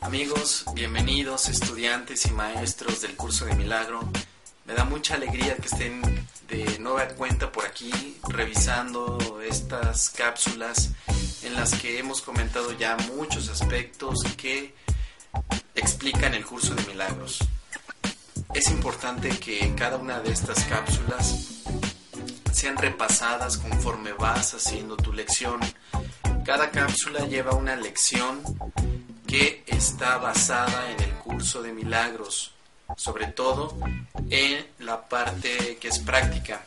Amigos, bienvenidos estudiantes y maestros del curso de milagro. Me da mucha alegría que estén de nueva cuenta por aquí revisando estas cápsulas en las que hemos comentado ya muchos aspectos que explican el curso de milagros. Es importante que cada una de estas cápsulas sean repasadas conforme vas haciendo tu lección. Cada cápsula lleva una lección que está basada en el curso de milagros, sobre todo en la parte que es práctica.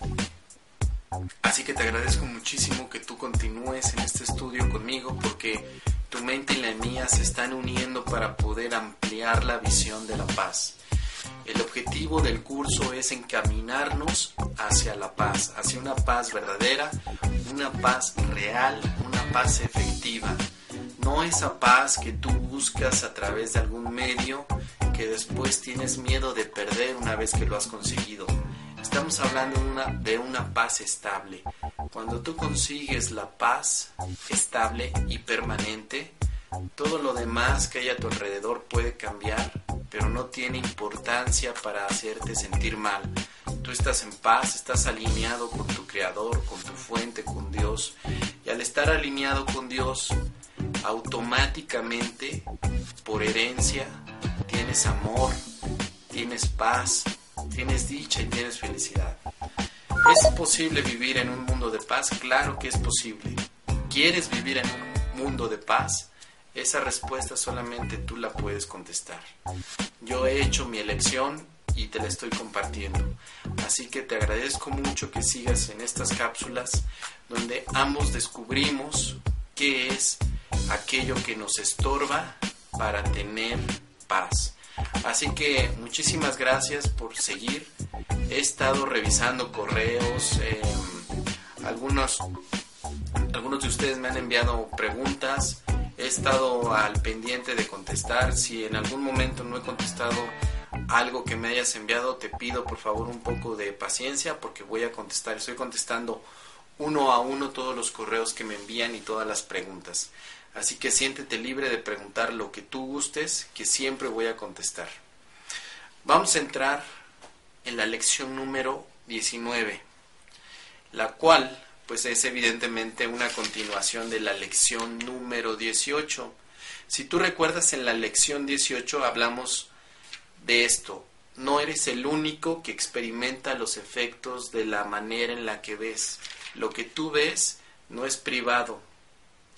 Así que te agradezco muchísimo que tú continúes en este estudio conmigo porque tu mente y la mía se están uniendo para poder ampliar la visión de la paz. El objetivo del curso es encaminarnos hacia la paz, hacia una paz verdadera, una paz real, una paz efectiva no esa paz que tú buscas a través de algún medio que después tienes miedo de perder una vez que lo has conseguido. Estamos hablando de una, paz estable. Cuando tú consigues la paz estable y permanente, todo lo demás que hay a tu alrededor puede cambiar, pero no tiene importancia para hacerte sentir mal. Tú estás en paz, estás alineado con tu Creador, con tu fuente, con Dios. Y al estar alineado con Dios, automáticamente, por herencia, tienes amor, tienes paz, tienes dicha y tienes felicidad. ¿Es posible vivir en un mundo de paz? Claro que es posible. ¿Quieres vivir en un mundo de paz? Esa respuesta solamente tú la puedes contestar. Yo he hecho mi elección y te la estoy compartiendo. Así que te agradezco mucho que sigas en estas cápsulas donde ambos descubrimos qué es aquello que nos estorba para tener paz. Así que muchísimas gracias por seguir. He estado revisando correos. Em, algunos, algunos de ustedes me han enviado preguntas. He estado al pendiente de contestar. Si en algún momento no he contestado algo que me hayas enviado, te pido por favor un poco de paciencia porque voy a contestar. Estoy contestando uno a uno todos los correos que me envían y todas las preguntas. Así que siéntete libre de preguntar lo que tú gustes, que siempre voy a contestar. Vamos a entrar en la lección número 19, la cual pues es evidentemente una continuación de la lección número 18. Si tú recuerdas en la lección 18 hablamos de esto, no eres el único que experimenta los efectos de la manera en la que ves. Lo que tú ves no es privado,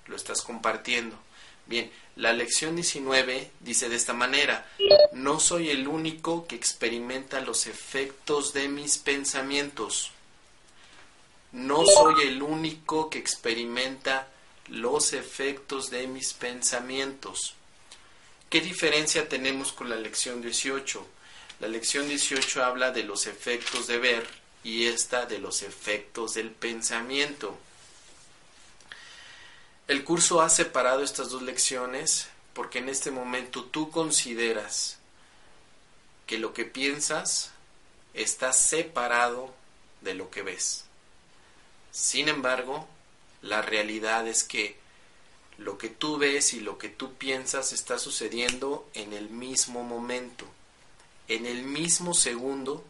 lo estás compartiendo. Bien, la lección 19 dice de esta manera, no soy el único que experimenta los efectos de mis pensamientos. No soy el único que experimenta los efectos de mis pensamientos. ¿Qué diferencia tenemos con la lección 18? La lección 18 habla de los efectos de ver y esta de los efectos del pensamiento. El curso ha separado estas dos lecciones porque en este momento tú consideras que lo que piensas está separado de lo que ves. Sin embargo, la realidad es que lo que tú ves y lo que tú piensas está sucediendo en el mismo momento. En el mismo segundo,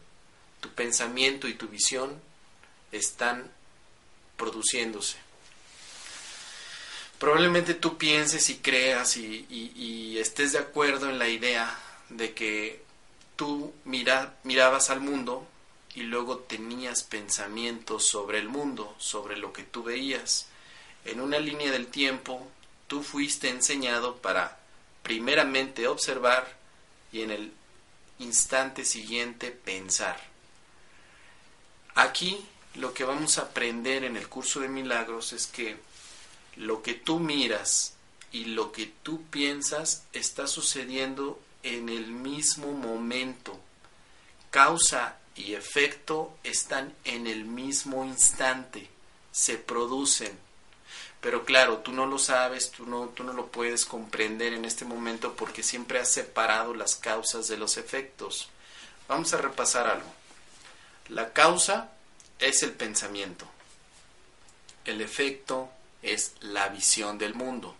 tu pensamiento y tu visión están produciéndose. Probablemente tú pienses y creas y, estés de acuerdo en la idea de que tú mira, mirabas al mundo y luego tenías pensamientos sobre el mundo, sobre lo que tú veías. En una línea del tiempo, tú fuiste enseñado para primeramente observar y en el instante siguiente pensar. Aquí lo que vamos a aprender en el curso de milagros es que lo que tú miras y lo que tú piensas está sucediendo en el mismo momento. Causa y efecto están en el mismo instante, se producen. Pero claro, tú no lo sabes, tú no, tú no lo puedes comprender en este momento porque siempre has separado las causas de los efectos. Vamos a repasar algo. La causa es el pensamiento. El efecto es la visión del mundo.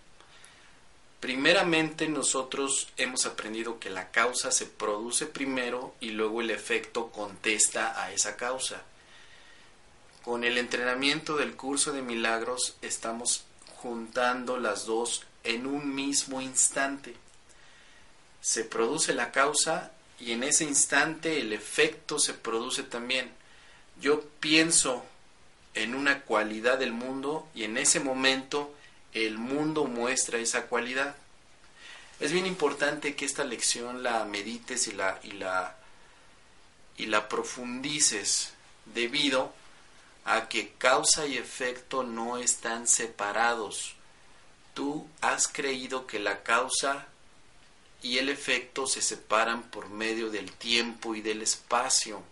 Primeramente nosotros hemos aprendido que la causa se produce primero y luego el efecto contesta a esa causa. Con el entrenamiento del curso de milagros estamos juntando las dos en un mismo instante. Se produce la causa y en ese instante el efecto se produce también. Yo pienso en una cualidad del mundo y en ese momento el mundo muestra esa cualidad. Es bien importante que esta lección la medites y la, y la, y la profundices debido a que causa y efecto no están separados. Tú has creído que la causa y el efecto se separan por medio del tiempo y del espacio.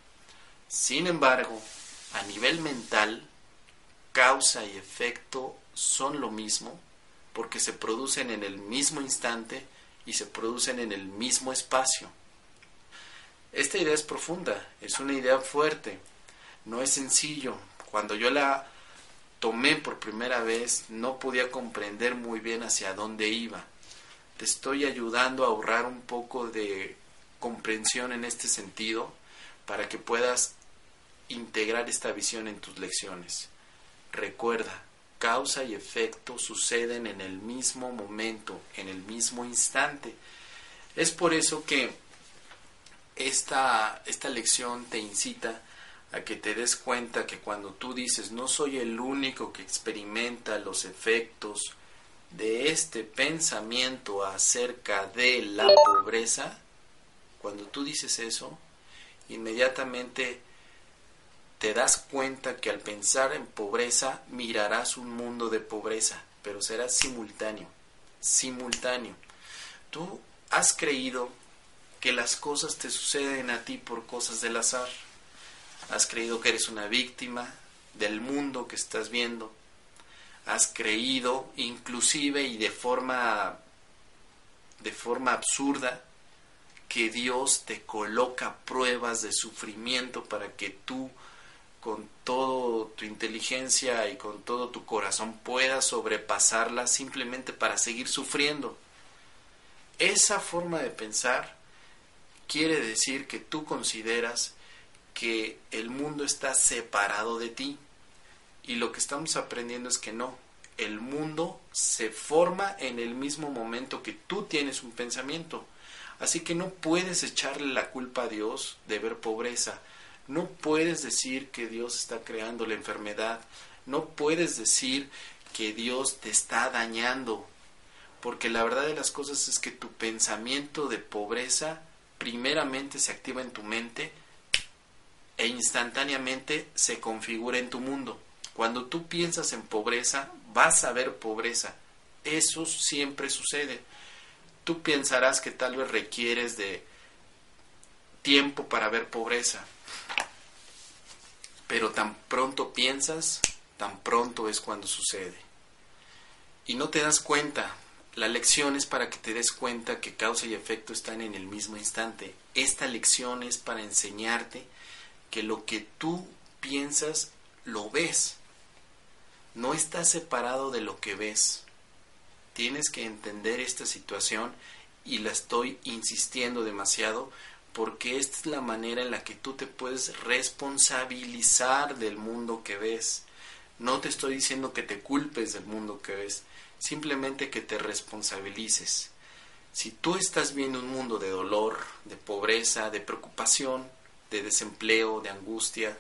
Sin embargo, a nivel mental, causa y efecto son lo mismo porque se producen en el mismo instante y se producen en el mismo espacio. Esta idea es profunda, es una idea fuerte, no es sencillo. Cuando yo la tomé por primera vez no podía comprender muy bien hacia dónde iba. Te estoy ayudando a ahorrar un poco de comprensión en este sentido para que puedas integrar esta visión en tus lecciones. Recuerda, causa y efecto suceden en el mismo momento, en el mismo instante. Es por eso que esta, esta lección te incita a que te des cuenta que cuando tú dices no soy el único que experimenta los efectos de este pensamiento acerca de la pobreza, cuando tú dices eso, inmediatamente te das cuenta que al pensar en pobreza mirarás un mundo de pobreza, pero será simultáneo, simultáneo. Tú has creído que las cosas te suceden a ti por cosas del azar. Has creído que eres una víctima del mundo que estás viendo. Has creído inclusive y de forma de forma absurda que Dios te coloca pruebas de sufrimiento para que tú con toda tu inteligencia y con todo tu corazón puedas sobrepasarla simplemente para seguir sufriendo. Esa forma de pensar quiere decir que tú consideras que el mundo está separado de ti. Y lo que estamos aprendiendo es que no. El mundo se forma en el mismo momento que tú tienes un pensamiento. Así que no puedes echarle la culpa a Dios de ver pobreza no puedes decir que Dios está creando la enfermedad. No puedes decir que Dios te está dañando. Porque la verdad de las cosas es que tu pensamiento de pobreza primeramente se activa en tu mente e instantáneamente se configura en tu mundo. Cuando tú piensas en pobreza, vas a ver pobreza. Eso siempre sucede. Tú pensarás que tal vez requieres de tiempo para ver pobreza, pero tan pronto piensas, tan pronto es cuando sucede. Y no te das cuenta. La lección es para que te des cuenta que causa y efecto están en el mismo instante. Esta lección es para enseñarte que lo que tú piensas lo ves. No está separado de lo que ves. Tienes que entender esta situación y la estoy insistiendo demasiado porque esta es la manera en la que tú te puedes responsabilizar del mundo que ves. No te estoy diciendo que te culpes del mundo que ves, simplemente que te responsabilices. Si tú estás viendo un mundo de dolor, de pobreza, de preocupación, de desempleo, de angustia,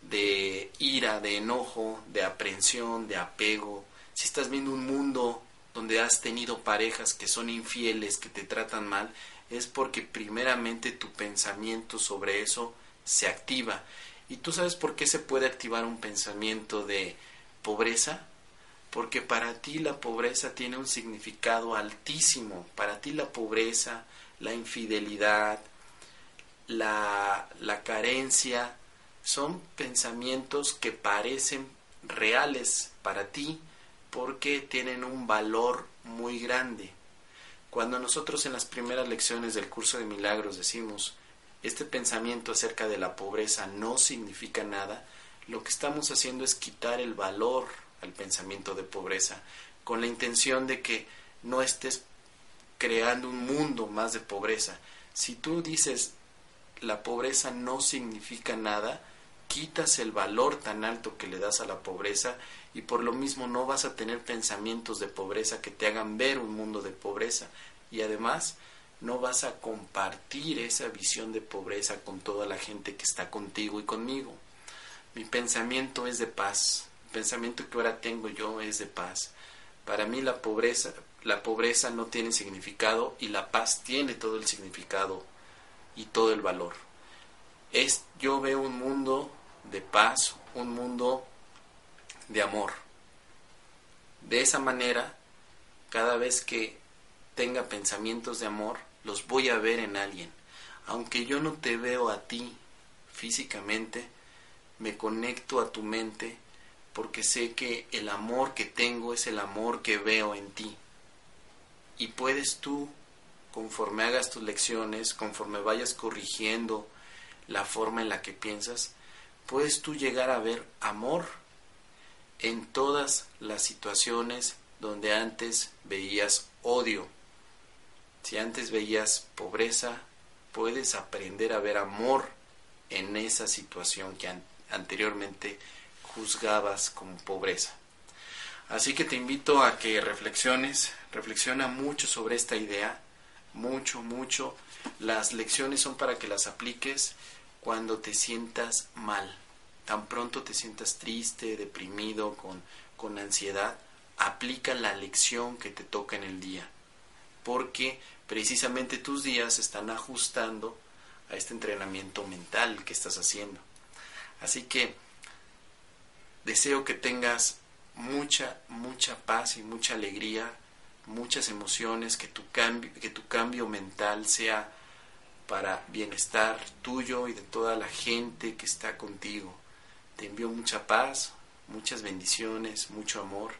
de ira, de enojo, de aprensión, de apego, si estás viendo un mundo donde has tenido parejas que son infieles, que te tratan mal, es porque primeramente tu pensamiento sobre eso se activa. ¿Y tú sabes por qué se puede activar un pensamiento de pobreza? Porque para ti la pobreza tiene un significado altísimo. Para ti la pobreza, la infidelidad, la, la carencia, son pensamientos que parecen reales para ti porque tienen un valor muy grande. Cuando nosotros en las primeras lecciones del curso de milagros decimos, este pensamiento acerca de la pobreza no significa nada, lo que estamos haciendo es quitar el valor al pensamiento de pobreza, con la intención de que no estés creando un mundo más de pobreza. Si tú dices la pobreza no significa nada, quitas el valor tan alto que le das a la pobreza y por lo mismo no vas a tener pensamientos de pobreza que te hagan ver un mundo de pobreza y además no vas a compartir esa visión de pobreza con toda la gente que está contigo y conmigo. Mi pensamiento es de paz, el pensamiento que ahora tengo yo es de paz. Para mí la pobreza, la pobreza no tiene significado y la paz tiene todo el significado y todo el valor. Es yo veo un mundo de paz, un mundo de amor. De esa manera, cada vez que tenga pensamientos de amor, los voy a ver en alguien. Aunque yo no te veo a ti físicamente, me conecto a tu mente porque sé que el amor que tengo es el amor que veo en ti. Y puedes tú, conforme hagas tus lecciones, conforme vayas corrigiendo la forma en la que piensas, puedes tú llegar a ver amor en todas las situaciones donde antes veías odio. Si antes veías pobreza, puedes aprender a ver amor en esa situación que anteriormente juzgabas como pobreza. Así que te invito a que reflexiones, reflexiona mucho sobre esta idea, mucho, mucho. Las lecciones son para que las apliques cuando te sientas mal. Tan pronto te sientas triste, deprimido, con, con ansiedad, aplica la lección que te toca en el día. Porque precisamente tus días están ajustando a este entrenamiento mental que estás haciendo. Así que deseo que tengas mucha, mucha paz y mucha alegría, muchas emociones, que tu cambio, que tu cambio mental sea para bienestar tuyo y de toda la gente que está contigo. Te envío mucha paz, muchas bendiciones, mucho amor.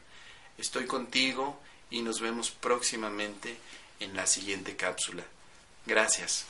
Estoy contigo y nos vemos próximamente en la siguiente cápsula. Gracias.